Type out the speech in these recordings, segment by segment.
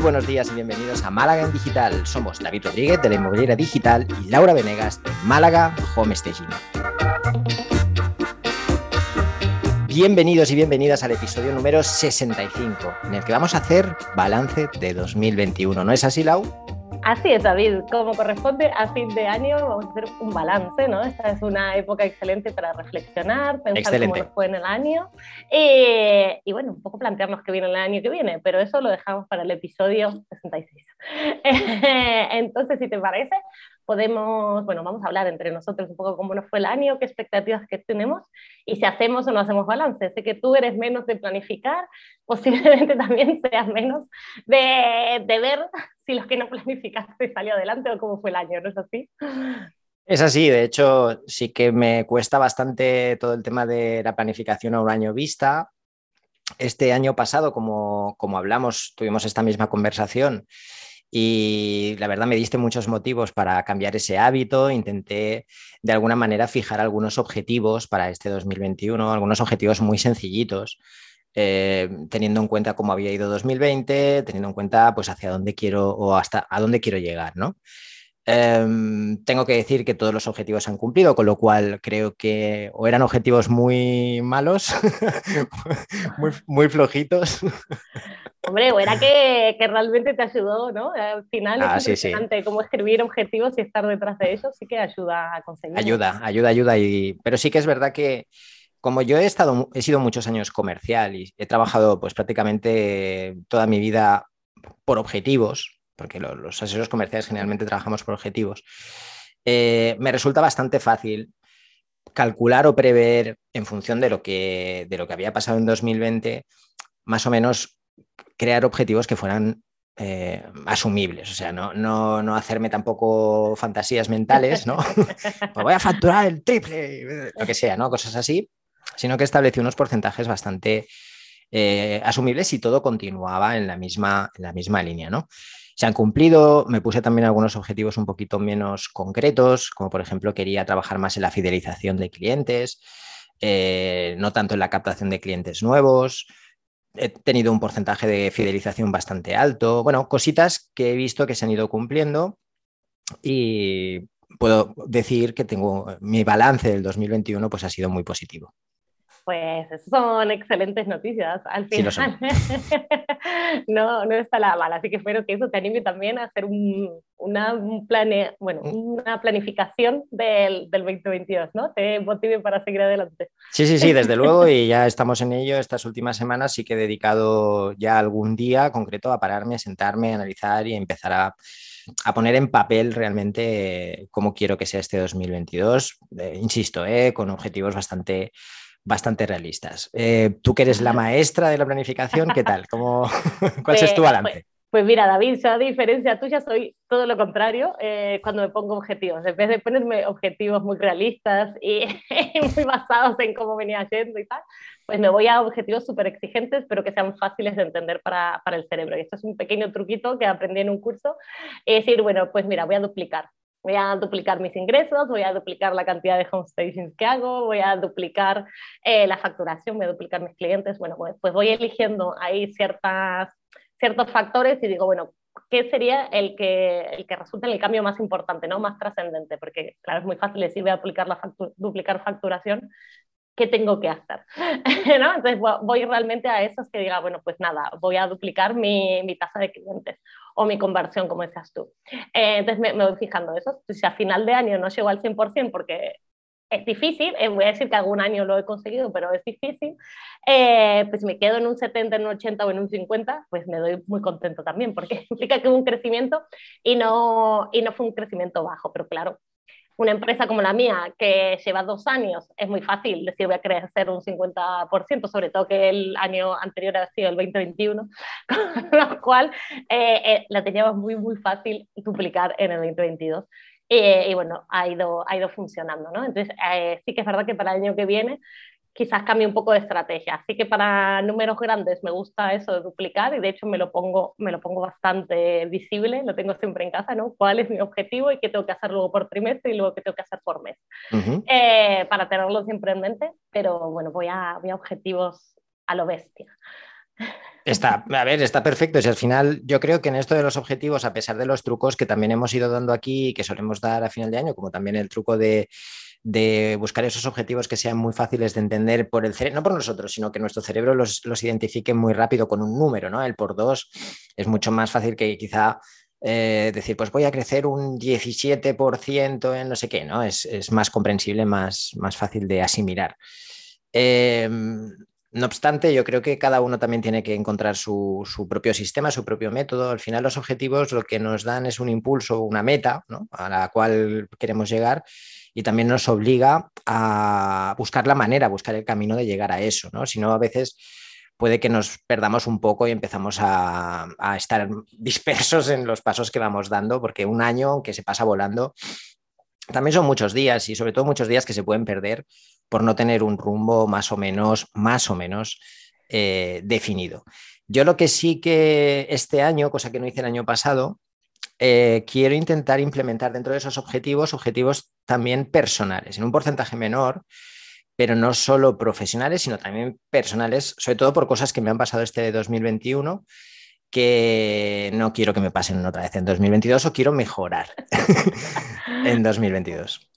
buenos días y bienvenidos a Málaga en Digital. Somos David Rodríguez de la Inmobiliaria Digital y Laura Venegas de Málaga Home Staging. Bienvenidos y bienvenidas al episodio número 65, en el que vamos a hacer balance de 2021. ¿No es así, Lau? Así es, David. Como corresponde a fin de año, vamos a hacer un balance, ¿no? Esta es una época excelente para reflexionar, pensar cómo nos fue en el año eh, y, bueno, un poco plantearnos qué viene el año que viene, pero eso lo dejamos para el episodio 66. Entonces, si te parece, podemos, bueno, vamos a hablar entre nosotros un poco cómo nos fue el año, qué expectativas que tenemos y si hacemos o no hacemos balance. Sé que tú eres menos de planificar, posiblemente también seas menos de, de ver si los que no planificaste salió adelante o cómo fue el año, ¿no es así? Es así, de hecho sí que me cuesta bastante todo el tema de la planificación a un año vista. Este año pasado, como, como hablamos, tuvimos esta misma conversación y la verdad me diste muchos motivos para cambiar ese hábito. Intenté de alguna manera fijar algunos objetivos para este 2021, algunos objetivos muy sencillitos. Eh, teniendo en cuenta cómo había ido 2020, teniendo en cuenta pues hacia dónde quiero o hasta a dónde quiero llegar, ¿no? Em, tengo que decir que todos los objetivos se han cumplido, con lo cual creo que o eran objetivos muy malos, muy, muy flojitos, Hombre, o era que, que, realmente te ayudó, ¿no? Al final es ah, interesante cómo escribir objetivos y estar detrás de ellos, sí que ayuda a conseguir. Ayuda, ayuda, ayuda. Y... Pero sí que es verdad que como yo he estado, he sido muchos años comercial y he trabajado pues prácticamente toda mi vida por objetivos, porque los, asesores comerciales generalmente trabajamos por objetivos, eh, me resulta bastante fácil calcular o prever en función de lo que, de lo que había pasado en 2020, más o menos crear objetivos que fueran eh, asumibles, o sea, no, no, hacerme tampoco fantasías mentales, ¿no? pues voy a facturar el triple, lo que sea, ¿no? Cosas así, sino que establecí unos porcentajes bastante eh, asumibles y todo continuaba en la misma, en la misma línea, ¿no? Se han cumplido, me puse también algunos objetivos un poquito menos concretos, como por ejemplo quería trabajar más en la fidelización de clientes, eh, no tanto en la captación de clientes nuevos, he tenido un porcentaje de fidelización bastante alto. Bueno, cositas que he visto que se han ido cumpliendo y puedo decir que tengo mi balance del 2021 pues ha sido muy positivo. Pues son excelentes noticias al final. no, no está la mala, así que espero que eso te anime también a hacer una, plane, bueno, mm. una planificación del, del 2022, ¿no? Te motive para seguir adelante. Sí, sí, sí, desde luego, y ya estamos en ello. Estas últimas semanas sí que he dedicado ya algún día concreto a pararme, a sentarme, a analizar y empezar a a poner en papel realmente cómo quiero que sea este 2022. Eh, insisto, eh, con objetivos bastante bastante realistas. Eh, tú que eres la maestra de la planificación, ¿qué tal? ¿Cómo, ¿Cuál es tu pues, balance? Pues, pues, mira, David, yo a diferencia tuya soy todo lo contrario eh, cuando me pongo objetivos. En vez de ponerme objetivos muy realistas y muy basados en cómo venía yendo y tal, pues me voy a objetivos súper exigentes, pero que sean fáciles de entender para, para el cerebro. Y esto es un pequeño truquito que aprendí en un curso. Es decir, bueno, pues mira, voy a duplicar voy a duplicar mis ingresos, voy a duplicar la cantidad de home stations que hago, voy a duplicar eh, la facturación, voy a duplicar mis clientes. Bueno, pues, pues, voy eligiendo ahí ciertas, ciertos factores y digo, bueno, ¿qué sería el que, el que resulta en el cambio más importante, ¿no? más trascendente? Porque, claro, es muy fácil decir voy a duplicar, la duplicar facturación, ¿qué tengo que hacer? ¿No? Entonces voy realmente a esos que diga, bueno, pues nada, voy a duplicar mi, mi tasa de clientes o mi conversión, como decías tú. Eh, entonces me, me, voy fijando eso. Si a final de año no llego al 100% porque es difícil, eh, voy a decir que algún año lo he conseguido, pero es difícil, eh, pues me quedo en un 70, en un 80 o en un 50, pues me doy muy contento también, porque implica que hubo un crecimiento y no, y no fue un crecimiento bajo, pero claro, una empresa como la mía, que lleva dos años, es muy fácil decir voy a crecer un 50%, sobre todo que el año anterior ha sido el 2021, con lo cual eh, eh, la teníamos muy, muy fácil duplicar en el 2022. Eh, y bueno, ha ido, ha ido funcionando, ¿no? Entonces, sí que es verdad que para el año que viene quizás cambie un poco de estrategia. Así que para números grandes me gusta eso de duplicar y de hecho me lo pongo, me lo pongo bastante visible, lo tengo siempre en casa, ¿no? ¿Cuál es mi objetivo y qué tengo que hacer luego por trimestre y luego qué tengo que hacer por mes? Eh, para tenerlo siempre en mente, pero bueno, voy a, voy a objetivos a lo bestia. Está, a ver, está perfecto. Si al final, yo creo que en esto de los objetivos, a pesar de los trucos que también hemos ido dando aquí y que solemos dar a final de año, como también el truco de, buscar esos objetivos que sean muy fáciles de entender por el cerebro, no por nosotros, sino que nuestro cerebro los, los identifique muy rápido con un número, ¿no? El por dos es mucho más fácil que quizá eh, decir, pues voy a crecer un 17% en no sé qué, ¿no? Es, más comprensible, más, más fácil de asimilar. Em, no obstante, yo creo que cada uno también tiene que encontrar su, propio sistema, su propio método. Al final los objetivos lo que nos dan es un impulso, una meta a la cual queremos llegar y también nos obliga a buscar la manera, a buscar el camino de llegar a eso. ¿no? Si no, a veces puede que nos perdamos un poco y empezamos a, estar dispersos en los pasos que vamos dando, porque un año que se pasa volando, también son muchos días y sobre todo muchos días que se pueden perder por no tener un rumbo más o menos, más o menos eh, definido. Yo lo que sí que este año, cosa que no hice el año pasado, eh, quiero intentar implementar dentro de esos objetivos, objetivos también personales, en un porcentaje menor, pero no solo profesionales, sino también personales, sobre todo por cosas que me han pasado este 2021 que no quiero que me pasen otra vez en 2022 o quiero mejorar en 2022.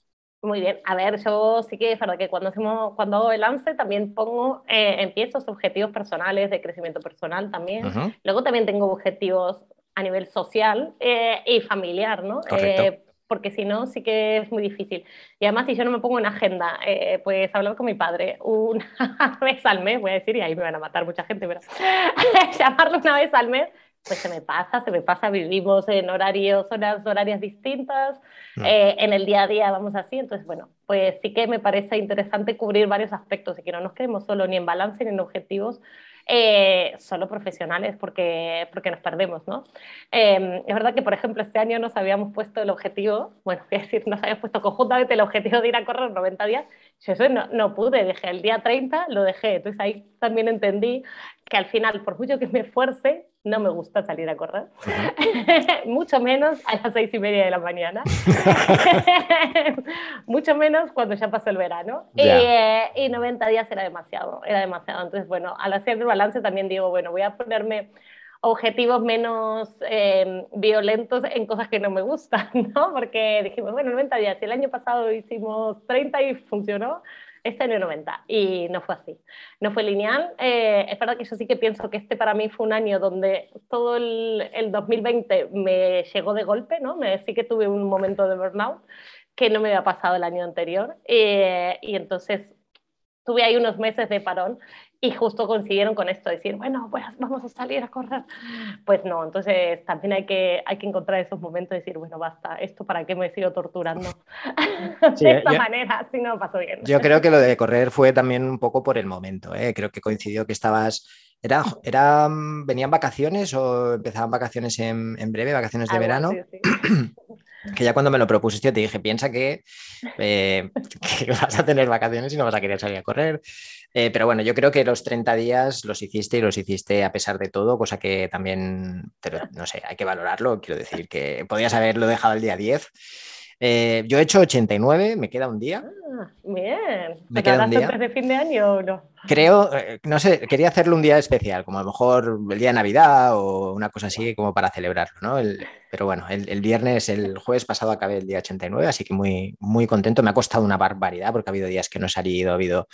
Muy bien, a ver, yo sí que es verdad que cuando, hacemos, cuando hago el lance también pongo, eh, empiezo objetivos personales de crecimiento personal también. Luego también tengo objetivos a nivel social eh, y familiar, ¿no? Eh, porque si no, sí que es muy difícil. Y además, si yo no me pongo en agenda, eh, pues hablar con mi padre una vez al mes, voy a decir, y ahí me van a matar mucha gente, pero llamarlo una vez al mes, pues se me pasa, se me pasa, vivimos en horarios, horas horarias distintas, mm. eh, en el día a día vamos así, entonces, bueno, pues sí que me parece interesante cubrir varios aspectos y que no nos quedemos solo ni en balance ni en objetivos, eh, solo profesionales porque, porque nos perdemos, ¿no? Em, es verdad que, por ejemplo, este año nos habíamos puesto el objetivo, bueno, voy a decir, nos habíamos puesto conjuntamente el objetivo de ir a correr 90 días, yo eso no, no pude, dejé el día 30, lo dejé, entonces ahí también entendí que al final, por mucho que me esfuerce, no me gusta salir a correr, mucho menos a las seis y media de la mañana, mucho menos cuando ya pasó el verano. Eh, y 90 días era demasiado, era demasiado. Entonces, bueno, al hacer el balance también digo, bueno, voy a ponerme objetivos menos em, violentos en cosas que no me gustan, ¿no? Porque dijimos, bueno, 90 días, el año pasado hicimos 30 y funcionó, este año 90 y no fue así, no fue lineal. Eh, es verdad que yo sí que pienso que este para mí fue un año donde todo el, el 2020 me llegó de golpe, ¿no? Me, sí que tuve un momento de burnout que no me había pasado el año anterior eh, y entonces tuve ahí unos meses de parón y justo consiguieron con esto, decir, bueno, pues vamos a salir a correr. Pues no, entonces también hay que, hay que encontrar esos momentos de decir, bueno, basta, esto para qué me sigo torturando de esta manera, si no pasó bien. Yo creo que lo de correr fue también un poco por el momento, ¿eh? creo que coincidió que estabas... Era, era, ¿Venían vacaciones o empezaban vacaciones en, en breve, vacaciones de verano? que ya cuando me lo propusiste te dije, piensa que, eh, que, vas a tener vacaciones y no vas a querer salir a correr. Eh, pero bueno, yo creo que los 30 días los hiciste y los hiciste a pesar de todo, cosa que también, pero, no sé, hay que valorarlo. Quiero decir que podías haberlo dejado el día 10. Eh, yo he hecho 89, me queda un día. Ah, bien. ¿Me queda un día? de fin de año o no? Creo, no sé, quería hacerlo un día especial, como a lo mejor el día de Navidad o una cosa así como para celebrarlo, ¿no? pero bueno, el, el, viernes, el jueves pasado acabé el día 89, así que muy, muy contento. Me ha costado una barbaridad porque ha habido días que no he salido, ha habido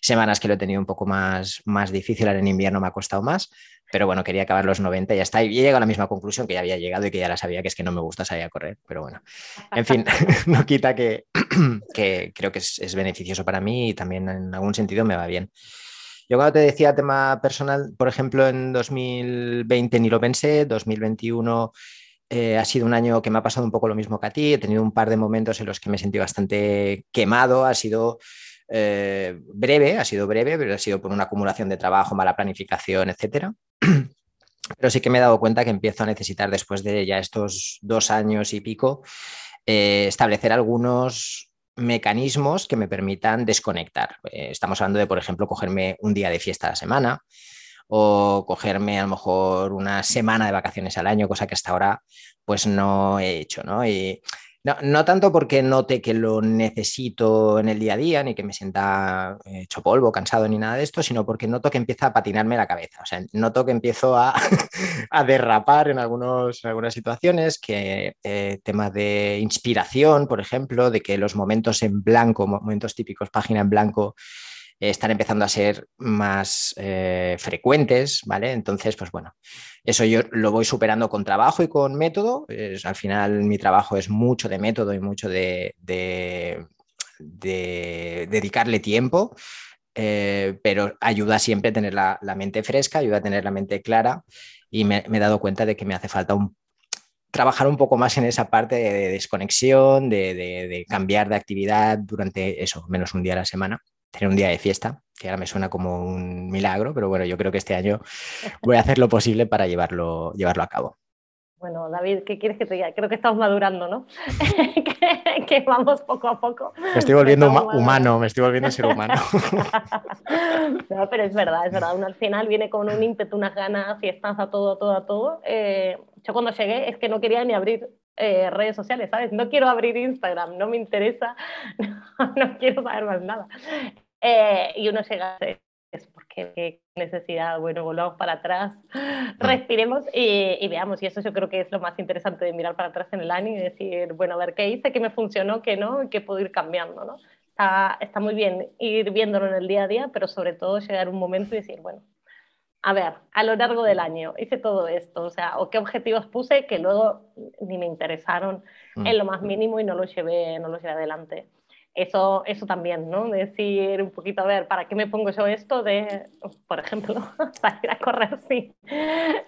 semanas que lo he tenido un poco más, más difícil, ahora en invierno me ha costado más, pero bueno, quería acabar los 90 y ya está. Y he llegado a la misma conclusión que ya había llegado y que ya la sabía, que es que no me gusta salir a correr, pero bueno, en fin, no quita que, que creo que es, beneficioso para mí y también en algún sentido me va bien. Yo cuando te decía tema personal, por ejemplo, en 2020 ni lo pensé, 2021 eh, ha sido un año que me ha pasado un poco lo mismo que a ti, he tenido un par de momentos en los que me sentí bastante quemado, ha sido eh, breve, ha sido breve, pero ha sido por una acumulación de trabajo, mala planificación, etcétera. Pero sí que me he dado cuenta que empiezo a necesitar, después de ya estos dos años y pico, eh, establecer algunos mecanismos que me permitan desconectar. Eh, estamos hablando de, por ejemplo, cogerme un día de fiesta a la semana o cogerme a lo mejor una semana de vacaciones al año, cosa que hasta ahora pues no he hecho, ¿no? No, tanto porque note que lo necesito en el día a día, ni que me sienta eh, hecho polvo, cansado, ni nada de esto, sino porque noto que empieza a patinarme la cabeza. O sea, noto que empiezo a, derrapar en, algunos, algunas situaciones, que eh, temas de inspiración, por ejemplo, de que los momentos en blanco, momentos típicos, página en blanco, están empezando a ser más eh, frecuentes, ¿vale? Entonces, pues bueno, eso yo lo voy superando con trabajo y con método. al final mi trabajo es mucho de método y mucho de, dedicarle tiempo, eh, pero ayuda siempre a tener la, mente fresca, ayuda a tener la mente clara y me, he dado cuenta de que me hace falta trabajar un poco más en esa parte de desconexión, de, de, cambiar de actividad durante eso, menos un día a la semana tener un día de fiesta, que ahora me suena como un milagro, pero bueno, yo creo que este año voy a hacer lo posible para llevarlo, llevarlo a cabo. Bueno, David, ¿qué quieres que te diga? Creo que estamos madurando, ¿no? que, vamos poco a poco. Me estoy volviendo humano, me estoy volviendo ser humano. no, pero es verdad, es verdad. Uno al final viene con un ímpetu, unas ganas, fiestas, a todo, a todo, a todo. Eh, yo cuando llegué es que no quería ni abrir eh, redes sociales, ¿sabes? No quiero abrir Instagram, no me interesa, no quiero saber más nada. Eh, y uno llega a es porque qué necesidad, bueno, volvamos para atrás, respiremos y, veamos. Y eso yo creo que es lo más interesante de mirar para atrás en el año y decir, bueno, a ver qué hice, qué me funcionó, qué no, qué puedo ir cambiando, ¿no? Está, está muy bien ir viéndolo en el día a día, pero sobre todo llegar un momento y decir, bueno, a ver, a lo largo del año hice todo esto, o sea, o qué objetivos puse que luego ni me interesaron mm. en lo más mínimo y no lo llevé, no lo llevé adelante eso, eso también, ¿no? Decir un poquito, a ver, ¿para qué me pongo yo esto de, por ejemplo, salir a correr? Sí,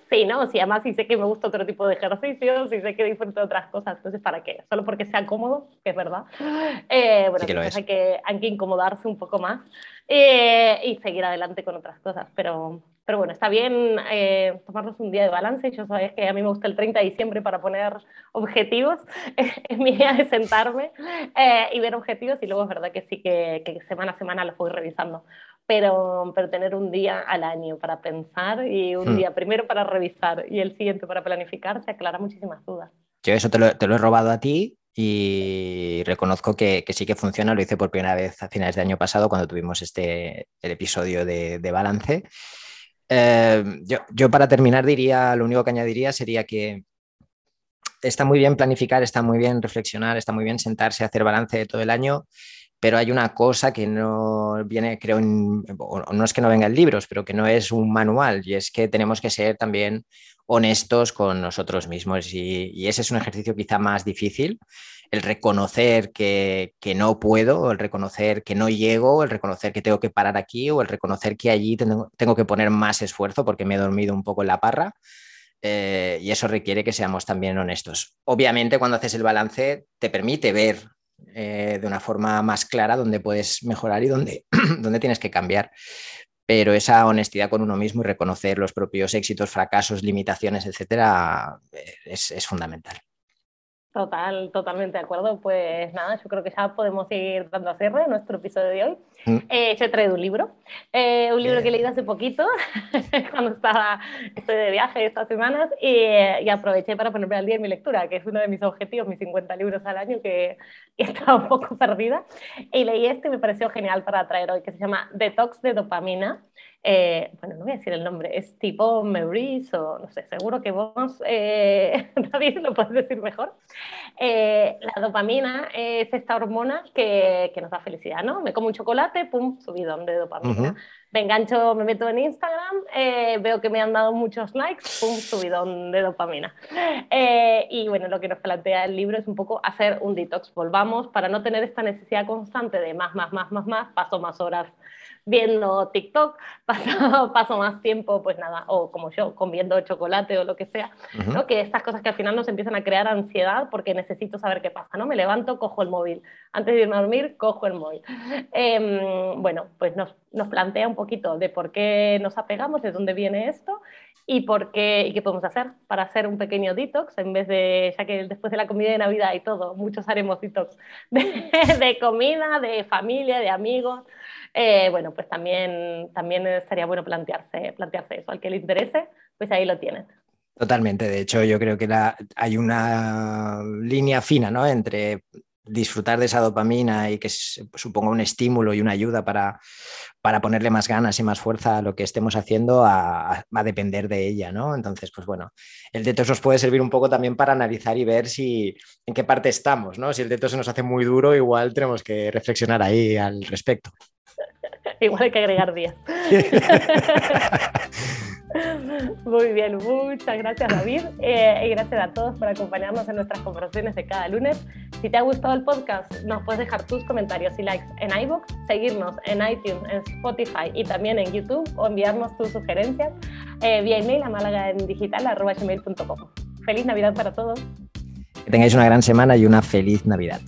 sí, ¿no? Si además sí sé que me gusta otro tipo de ejercicios, sí sé que disfruto de otras cosas, entonces ¿para qué? Solo porque sea cómodo, que es verdad. Eh, bueno, pues Hay, que, hay que incomodarse un poco más eh, y seguir adelante con otras cosas, pero, pero bueno, está bien eh, tomarnos un día de balance. Yo sabes que a mí me gusta el 30 de diciembre para poner objetivos. es mi día de sentarme eh, y ver objetivos y luego es verdad que sí que, semana a semana los voy revisando. Pero, pero tener un día al año para pensar y un hmm. día primero para revisar y el siguiente para planificar se aclara muchísimas dudas. Yo eso te lo, te lo he robado a ti y reconozco que, que, sí que funciona. Lo hice por primera vez a finales de año pasado cuando tuvimos este el episodio de, de balance eh, yo, para terminar diría, lo único que añadiría sería que está muy bien planificar, está muy bien reflexionar, está muy bien sentarse a hacer balance de todo el año, pero hay una cosa que no viene, creo, no es que no venga en libros, pero que no es un manual, y es que tenemos que ser también honestos con nosotros mismos, y ese es un ejercicio quizá más difícil el reconocer que, no puedo, el reconocer que no llego, el reconocer que tengo que parar aquí o el reconocer que allí tengo, que poner más esfuerzo porque me he dormido un poco en la parra. Eh, y eso requiere que seamos también honestos. Obviamente, cuando haces el balance, te permite ver eh, de una forma más clara dónde puedes mejorar y dónde, tienes que cambiar. Pero esa honestidad con uno mismo y reconocer los propios éxitos, fracasos, limitaciones, etcétera, eh, es fundamental. Total, totalmente de acuerdo. Pues nada, yo creo que ya podemos ir dando a cierre nuestro episodio de hoy. Mm. Eh, yo he traído un libro, eh, un libro que leído hace poquito, cuando estaba, estoy de viaje estas semanas, y, y, aproveché para ponerme al día en mi lectura, que es uno de mis objetivos, mis 50 libros al año, que, que estaba un poco perdida. Y leí este y me pareció genial para traer hoy, que se llama Detox de dopamina eh, bueno, no voy a decir el nombre, es tipo Maurice o no sé, seguro que vos, eh, David, lo puedes decir mejor. Eh, la dopamina es esta hormona que, que, nos da felicidad, ¿no? Me como un chocolate, pum, subidón de dopamina. Me engancho, me meto en Instagram, eh, veo que me han dado muchos likes, pum, subidón de dopamina. y bueno, lo que nos plantea el libro es un poco hacer un detox. Volvamos para no tener esta necesidad constante de más, más, más, más, más, paso más horas viendo TikTok, paso, paso más tiempo, pues nada, o como yo, comiendo chocolate o lo que sea, ¿no? Que estas cosas que al final nos empiezan a crear ansiedad porque necesito saber qué pasa, ¿no? Me levanto, cojo el móvil. Antes de irme a dormir, cojo el móvil. Em, bueno, pues nos, nos plantea un poquito de por qué nos apegamos, de dónde viene esto y por qué y qué podemos hacer para hacer un pequeño detox en vez de, ya que después de la comida de Navidad y todo, muchos haremos detox de, de comida, de familia, de amigos. Eh, bueno, pues también, también sería bueno plantearse, plantearse eso. Al que le interese, pues ahí lo tienen. Totalmente, de hecho yo creo que hay una línea fina ¿no? entre disfrutar de esa dopamina y que suponga un estímulo y una ayuda para, para ponerle más ganas y más fuerza a lo que estemos haciendo, va a, depender de ella, ¿no? Entonces, pues bueno, el detox nos puede servir un poco también para analizar y ver si en qué parte estamos, ¿no? Si el detox se nos hace muy duro, igual tenemos que reflexionar ahí al respecto. igual hay que agregar días. Muy bien, muchas gracias David eh, y gracias a todos por acompañarnos en nuestras conversaciones de cada lunes. Si te ha gustado el podcast, nos puedes dejar tus comentarios y likes en iVoox, seguirnos en iTunes, en Spotify y también en YouTube o enviarnos tus sugerencias eh, vía email a málaga en digital Feliz Navidad para todos. Que tengáis una gran semana y una feliz Navidad.